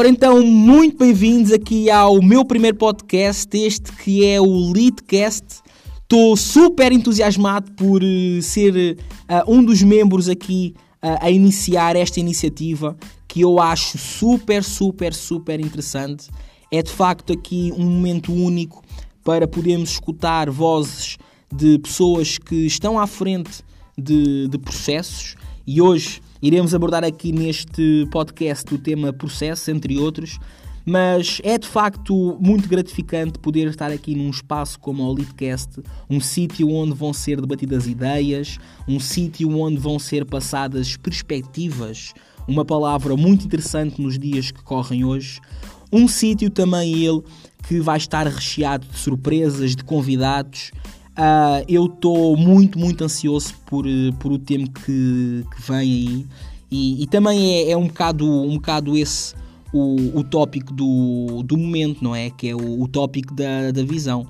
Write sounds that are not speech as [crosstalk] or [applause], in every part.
Ora então, muito bem-vindos aqui ao meu primeiro podcast, este que é o Leadcast. Estou super entusiasmado por uh, ser uh, um dos membros aqui uh, a iniciar esta iniciativa que eu acho super, super, super interessante. É de facto aqui um momento único para podermos escutar vozes de pessoas que estão à frente de, de processos e hoje Iremos abordar aqui neste podcast o tema processo, entre outros, mas é de facto muito gratificante poder estar aqui num espaço como o Leadcast, um sítio onde vão ser debatidas ideias, um sítio onde vão ser passadas perspectivas, uma palavra muito interessante nos dias que correm hoje, um sítio também ele que vai estar recheado de surpresas, de convidados Uh, eu estou muito, muito ansioso por, por o tempo que, que vem aí. E, e também é, é, um, bocado, um bocado esse o, o tópico do, do momento, não é? Que é o, o tópico da, da visão.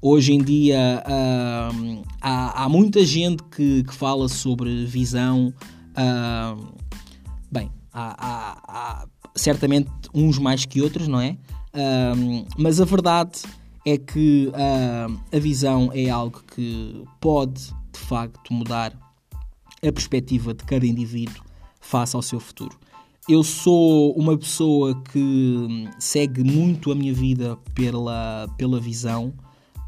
Hoje em dia uh, há, há muita gente que, que fala sobre visão. Uh, bem, há, há, há, certamente uns mais que outros, não é? mas a verdade é que uh, a visão é algo que pode, de facto, mudar a perspectiva de cada indivíduo face ao seu futuro. Eu sou uma pessoa que segue muito a minha vida pela, pela visão,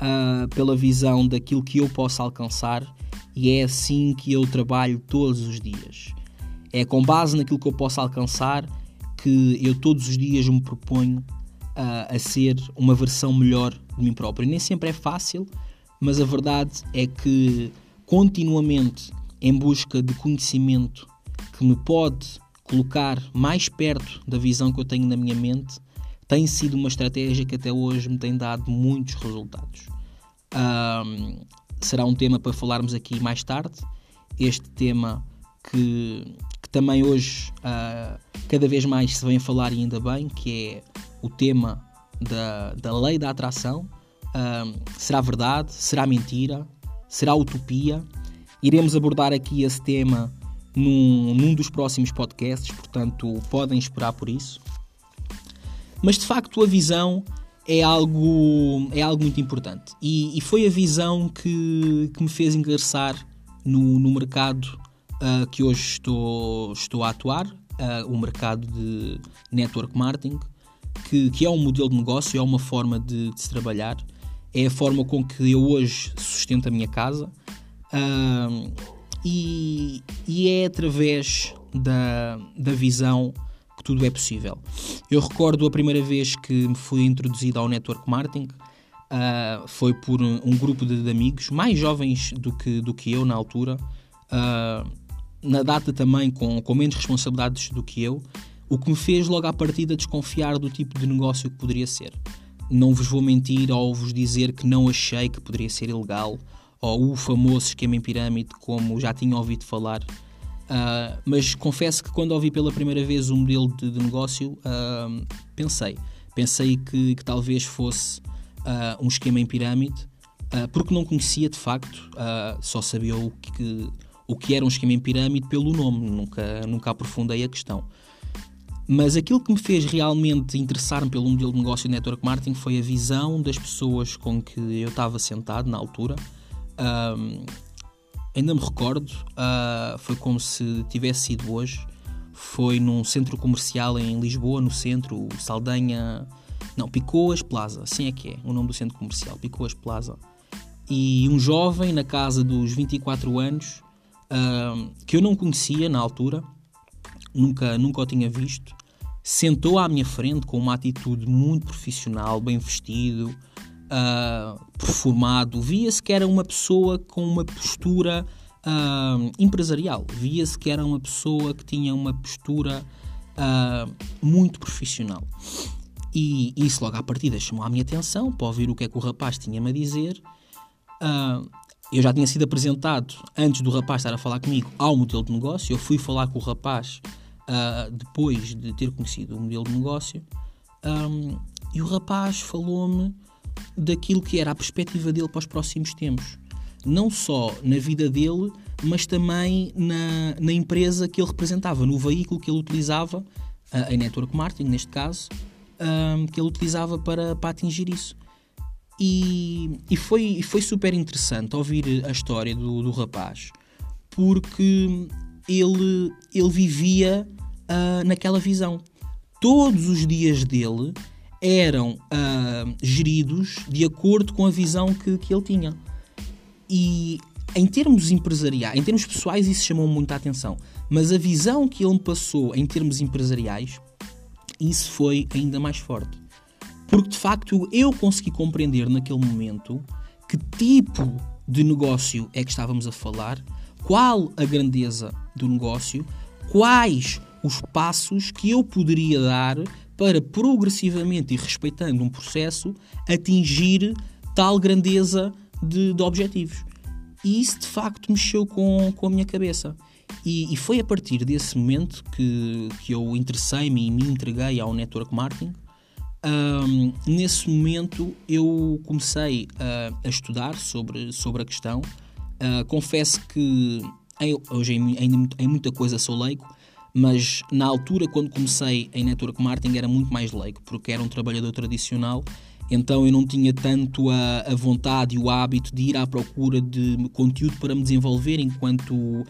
uh, pela visão daquilo que eu posso alcançar, e é assim que eu trabalho todos os dias. É com base naquilo que eu posso alcançar que eu todos os dias me proponho a, a ser uma versão melhor de mim próprio. Nem sempre é fácil, mas a verdade é que continuamente em busca de conhecimento que me pode colocar mais perto da visão que eu tenho na minha mente, tem sido uma estratégia que até hoje me tem dado muitos resultados. Um, será um tema para falarmos aqui mais tarde. Este tema que, que também hoje uh, cada vez mais se vem a falar e ainda bem, que é o tema da, da lei da atração. Será verdade? Será mentira? Será utopia? Iremos abordar aqui esse tema num, num dos próximos podcasts, portanto podem esperar por isso. Mas de facto a visão é algo, é algo muito importante e, e foi a visão que, que me fez ingressar no, no mercado uh, que hoje estou, estou a atuar, uh, o mercado de network marketing, que, que é um modelo de negócio, é uma forma de, de, se trabalhar, é a forma com que eu hoje sustento a minha casa uh, e, e, é através da, da visão que tudo é possível. Eu recordo a primeira vez que me fui introduzido ao network marketing. Uh, foi por um, um grupo de, de, amigos mais jovens do que, do que eu na altura, uh, na data também com, com menos responsabilidades do que eu, o que me fez logo à partida desconfiar do tipo de negócio que poderia ser. Não vos vou mentir ao vos dizer que não achei que poderia ser ilegal, ou o famoso esquema em pirâmide, como já tinha ouvido falar. Uh, mas confesso que quando ouvi pela primeira vez o um modelo de, de negócio, uh, pensei. Pensei que, que talvez fosse uh, um esquema em pirâmide, porque não conhecia de facto, só sabia o que, o que era um esquema em pirâmide pelo nome, nunca, nunca aprofundei a questão. Mas aquilo que me fez realmente interessar-me pelo modelo de negócio de network marketing foi a visão das pessoas com que eu estava sentado na altura. Um, ainda me recordo, uh, foi como se tivesse sido hoje. Foi num centro comercial em Lisboa, no centro, Saldanha. Não, Picoas Plaza, assim é que é o nome do centro comercial, Picoas Plaza. E um jovem na casa dos 24 anos, uh, que eu não conhecia na altura, nunca, nunca o tinha visto. Sentou à minha frente com uma atitude muito profissional, bem vestido, uh, perfumado. Via-se que era uma pessoa com uma postura uh, empresarial. Via-se que era uma pessoa que tinha uma postura uh, muito profissional. E isso logo à partida chamou a minha atenção para ouvir o que é que o rapaz tinha-me a dizer. Eu já tinha sido apresentado, antes do rapaz estar a falar comigo, ao modelo de negócio. Eu fui falar com o rapaz uh, depois de ter conhecido o modelo de negócio, um, e o rapaz falou-me daquilo que era a perspectiva dele para os próximos tempos. Não só na vida dele, mas também na, na empresa que ele representava, no veículo que ele utilizava, em network marketing, neste caso, que ele utilizava para, para atingir isso. E, e, foi, foi super interessante ouvir a história do, do rapaz, porque ele, ele vivia uh, naquela visão. Todos os dias dele eram uh, geridos de acordo com a visão que, que ele tinha. E em termos empresariais, em termos pessoais, isso chamou muita atenção. Mas a visão que ele me passou em termos empresariais, isso foi ainda mais forte. Porque de facto eu consegui compreender naquele momento que tipo de negócio é que estávamos a falar, qual a grandeza do negócio, quais os passos que eu poderia dar para progressivamente e respeitando um processo atingir tal grandeza de, de objetivos. E isso de facto mexeu com, com a minha cabeça. E, e foi a partir desse momento que, que eu interessei-me e me entreguei ao network marketing. Um, nesse momento eu comecei a, a, estudar sobre, sobre a questão. Uh, confesso que hoje em, em, muita coisa sou leigo, mas na altura, quando comecei em network marketing, era muito mais leigo, porque era um trabalhador tradicional então eu não tinha tanto a, a, vontade e o hábito de ir à procura de conteúdo para me desenvolver enquanto uh,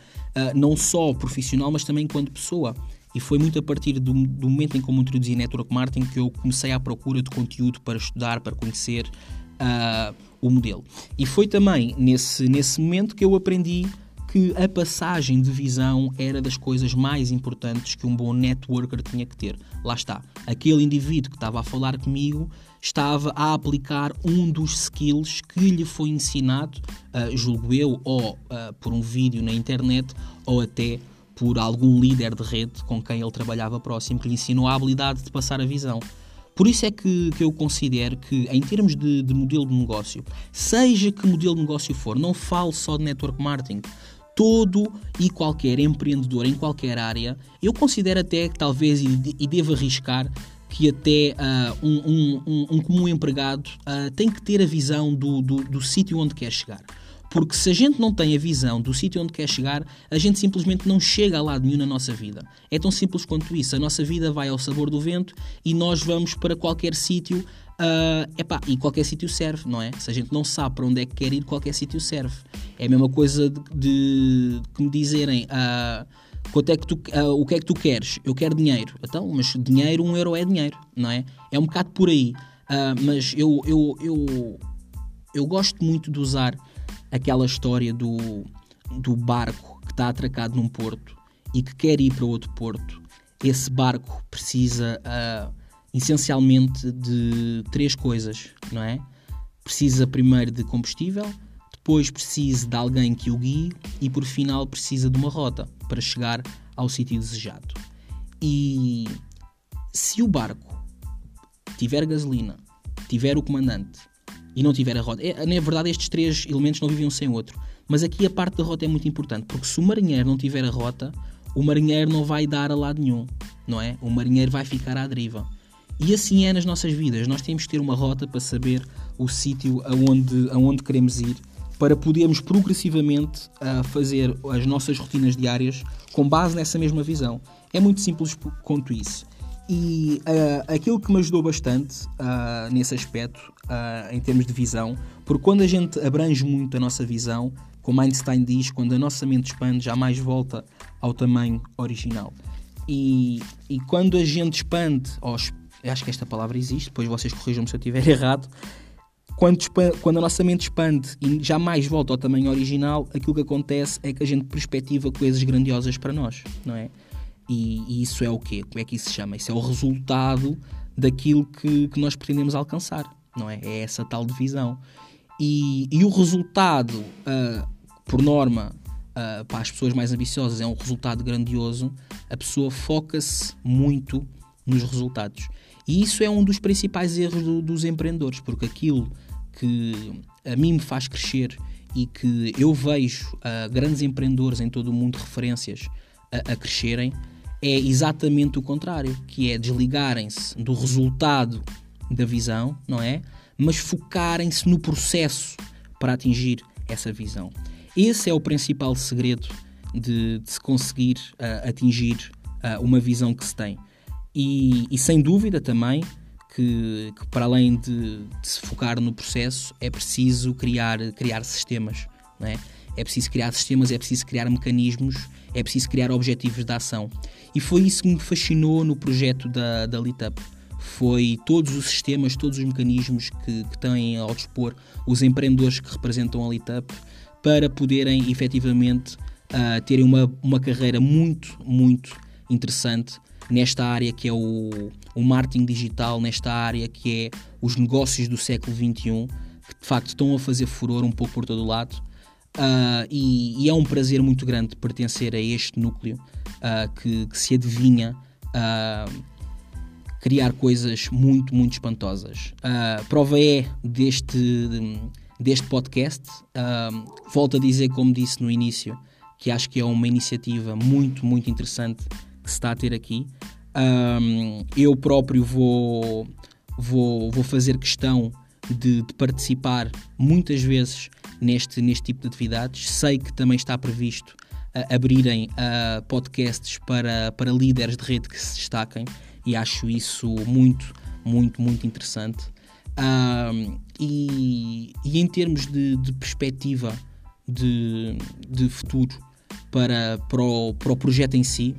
não só profissional, mas também enquanto pessoa. E foi muito a partir do, do momento em que eu me introduzi em Network Marketing que eu comecei à procura de conteúdo para estudar, para conhecer uh, o modelo. E foi também nesse, nesse momento que eu aprendi que a passagem de visão era das coisas mais importantes que um bom networker tinha que ter. Lá está, aquele indivíduo que estava a falar comigo estava a aplicar um dos skills que lhe foi ensinado, uh, julgo eu, ou uh, por um vídeo na internet, ou até por algum líder de rede com quem ele trabalhava próximo, que lhe ensinou a habilidade de passar a visão. Por isso é que, que eu considero que, em termos de, de modelo de negócio, seja que modelo de negócio for, não falo só de network marketing, todo e qualquer empreendedor em qualquer área, eu considero até que talvez e devo arriscar que até uh, um, um, um, um, comum empregado uh, tem que ter a visão do, do, do sítio onde quer chegar. Porque se a gente não tem a visão do sítio onde quer chegar, a gente simplesmente não chega a lado nenhum na nossa vida. É tão simples quanto isso. A nossa vida vai ao sabor do vento e nós vamos para qualquer sítio Uh, epá, e qualquer sítio serve, não é? Se a gente não sabe para onde é que quer ir, qualquer sítio serve. É a mesma coisa de, de, de me dizerem uh, quanto é que tu, uh, o que é que tu queres? Eu quero dinheiro. Então, mas dinheiro, um euro é dinheiro, não é? É um bocado por aí. Uh, mas eu, eu, eu, eu gosto muito de usar aquela história do, do barco que está atracado num porto e que quer ir para outro porto. Esse barco precisa uh, essencialmente de três coisas, não é? Precisa primeiro de combustível, depois precisa de alguém que o guie e por final precisa de uma rota para chegar ao sítio desejado. E se o barco tiver gasolina, tiver o comandante e não tiver a rota, é, na verdade estes três elementos não viviam sem outro. Mas aqui a parte da rota é muito importante, porque se o marinheiro não tiver a rota, o marinheiro não vai dar a lado nenhum, não é? O marinheiro vai ficar à deriva. E assim é nas nossas vidas. Nós temos que ter uma rota para saber o sítio aonde, aonde queremos ir, para podermos progressivamente uh, fazer as nossas rotinas diárias com base nessa mesma visão. É muito simples quanto isso. E uh, aquilo que me ajudou bastante uh, nesse aspecto, em termos de visão, porque quando a gente abrange muito a nossa visão, como Einstein diz, quando a nossa mente expande, jamais volta ao tamanho original. E, e quando a gente expande, eu acho que esta palavra existe, depois vocês corrijam-me se eu estiver [laughs] errado. Quando, quando, a nossa mente expande e jamais volta ao tamanho original, aquilo que acontece é que a gente perspectiva coisas grandiosas para nós, não é? E, e isso é o quê? Como é que isso se chama? Isso é o resultado daquilo que, que nós pretendemos alcançar, não é? É essa tal divisão. E, e o resultado, uh, por norma, uh, para as pessoas mais ambiciosas, é um resultado grandioso. A pessoa foca-se muito nos resultados. E isso é um dos principais erros do, dos empreendedores, porque aquilo que a mim me faz crescer e que eu vejo uh, grandes empreendedores em todo o mundo referências a, a crescerem é exatamente o contrário, que é desligarem-se do resultado da visão, não é? Mas focarem-se no processo para atingir essa visão. Esse é o principal segredo de, de se conseguir uh, atingir uh, uma visão que se tem e, e sem dúvida também que, que para além de, de, se focar no processo, é preciso criar, criar sistemas. Não é? É preciso criar sistemas, é preciso criar mecanismos, é preciso criar objetivos de ação. E foi isso que me fascinou no projeto da, da Litup. Foi todos os sistemas, todos os mecanismos que, que têm ao dispor os empreendedores que representam a Litup para poderem efetivamente uh, terem uma, uma carreira muito, muito interessante nesta área que é o, o marketing digital, nesta área que é os negócios do século XXI, que de facto estão a fazer furor um pouco por todo o lado. Uh, e, e, é um prazer muito grande pertencer a este núcleo uh, que, que, se adivinha uh, criar coisas muito, muito espantosas. prova é deste, deste podcast. volto a dizer, como disse no início, que acho que é uma iniciativa muito, muito interessante que se está a ter aqui. Eu próprio vou, vou, vou fazer questão de, de, participar muitas vezes neste, neste tipo de atividades. Sei que também está previsto uh, abrirem uh, podcasts para, para líderes de rede que se destaquem e acho isso muito, muito, muito interessante. Um, e, e, em termos de, de perspectiva de, de futuro para, para, o, para o projeto em si,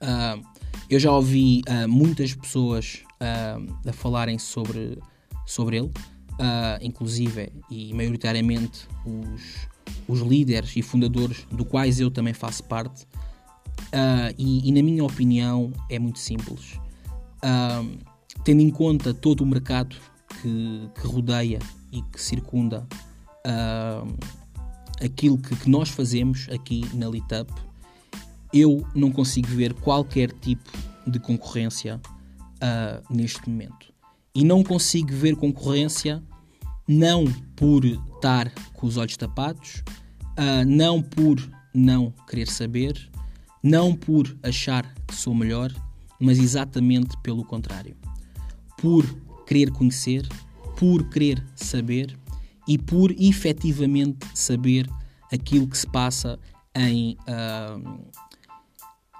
uh, eu já ouvi uh, muitas pessoas uh, a falarem sobre, sobre ele, uh, inclusive e maioritariamente os, os líderes e fundadores do quais eu também faço parte. E, e, na minha opinião é muito simples. tendo em conta todo o mercado que, que rodeia e que circunda aquilo que, que, nós fazemos aqui na Litup, eu não consigo ver qualquer tipo de concorrência uh, neste momento. E não consigo ver concorrência não por estar com os olhos tapados, uh, não por não querer saber, não por achar que sou melhor, mas exatamente pelo contrário. Por querer conhecer, por querer saber e por efetivamente saber aquilo que se passa em uh,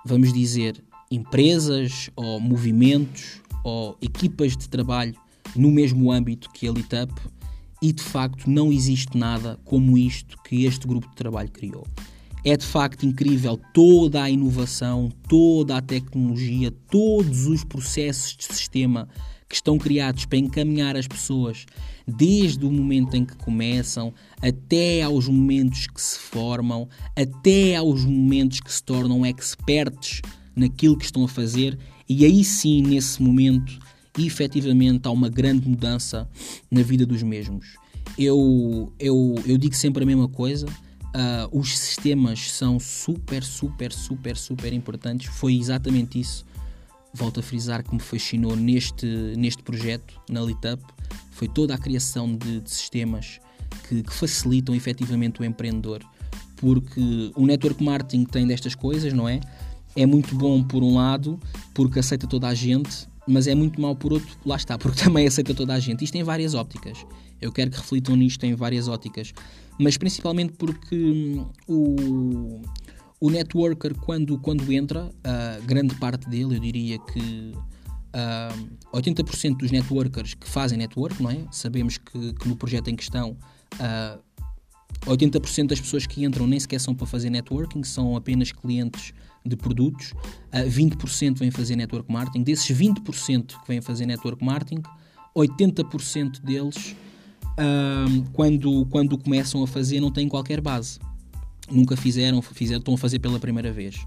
vamos dizer, empresas ou movimentos ou equipas de trabalho no mesmo âmbito que a Litup e de facto não existe nada como isto que este grupo de trabalho criou. É de facto incrível toda a inovação, toda a tecnologia, todos os processos de sistema que estão criados para encaminhar as pessoas desde o momento em que começam até aos momentos que se formam, até aos momentos que se tornam experts naquilo que estão a fazer, e aí sim, nesse momento, efetivamente há uma grande mudança na vida dos mesmos. Eu, eu, eu digo sempre a mesma coisa. Uh, os sistemas são super, super, super, super importantes. Foi exatamente isso volto a frisar que me fascinou neste, neste projeto, na Litup, foi toda a criação de, de sistemas que, que, facilitam efetivamente o empreendedor. Porque o network marketing tem destas coisas, não é? É muito bom por um lado, porque aceita toda a gente, mas é muito mau por outro, lá está, porque [laughs] também aceita toda a gente. Isto tem várias ópticas. Eu quero que reflitam nisto em várias ópticas. Mas principalmente porque hum, o o networker, quando, quando entra, uh, grande parte dele, eu diria que uh, 80% dos networkers que fazem network, não é? Sabemos que, que no projeto em questão uh, ah, 80% das pessoas que entram nem sequer são para fazer networking, são apenas clientes de produtos. Uh, 20% vêm fazer network marketing. Desses 20% que vêm fazer network marketing, 80% deles, uh, quando, quando começam a fazer, não têm qualquer base nunca fizeram, fizeram, estão a fazer pela primeira vez.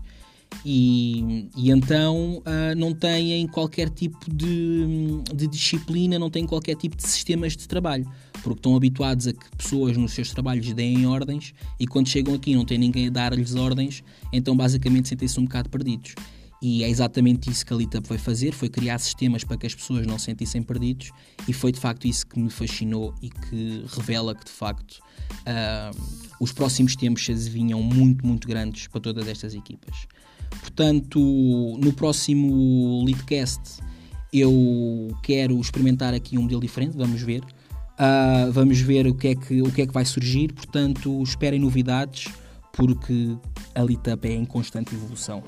E, e então uh, não têm qualquer tipo de, de, disciplina, não têm qualquer tipo de sistemas de trabalho, porque estão habituados a que pessoas nos seus trabalhos deem ordens e quando chegam aqui não tem ninguém a dar-lhes ordens, então basicamente sentem-se um bocado perdidos. E é exatamente isso que a Litup vai fazer, foi criar sistemas para que as pessoas não se sentissem perdidos e foi de facto isso que me fascinou e que revela que de facto uh, os próximos tempos se adivinham muito, muito grandes para todas estas equipas. Portanto, no próximo Leadcast eu quero experimentar aqui um modelo diferente, vamos ver. Uh, vamos ver o que, é que, o que é que vai surgir, portanto esperem novidades porque a Litup é em constante evolução.